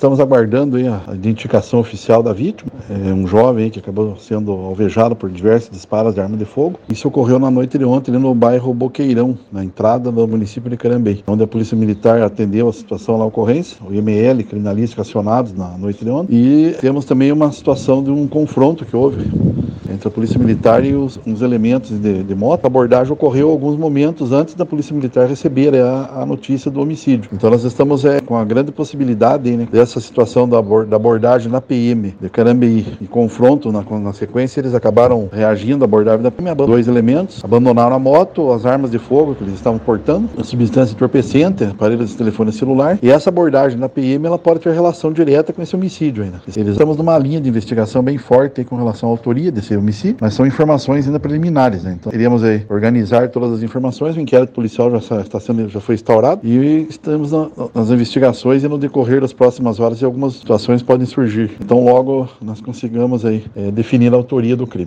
Estamos aguardando a identificação oficial da vítima, é um jovem que acabou sendo alvejado por diversos disparos de arma de fogo. Isso ocorreu na noite de ontem no bairro Boqueirão, na entrada do município de Carambei, onde a Polícia Militar atendeu a situação na ocorrência, o IML, criminalística acionados na noite de ontem, e temos também uma situação de um confronto que houve entre a Polícia Militar e os, os elementos de, de, moto. A abordagem ocorreu alguns momentos antes da Polícia Militar receber a, a notícia do homicídio. Então nós estamos é, com a grande possibilidade né, dessa situação da, da, abordagem na PM de Carambeí e confronto na, na, sequência, eles acabaram reagindo à abordagem da PM. Dois elementos abandonaram a moto, as armas de fogo que eles estavam portando, a substância entorpecente, aparelhos de telefone celular. E essa abordagem na PM ela pode ter relação direta com esse homicídio ainda. Eles estamos numa linha de investigação bem forte com relação à autoria desse homicídio, mas são informações ainda preliminares, né? Então, queríamos aí organizar todas as informações, o inquérito policial já está sendo, já foi instaurado e estamos na, nas investigações e no decorrer das próximas horas algumas situações podem surgir. Então, logo nós consigamos aí é, definir a autoria do crime.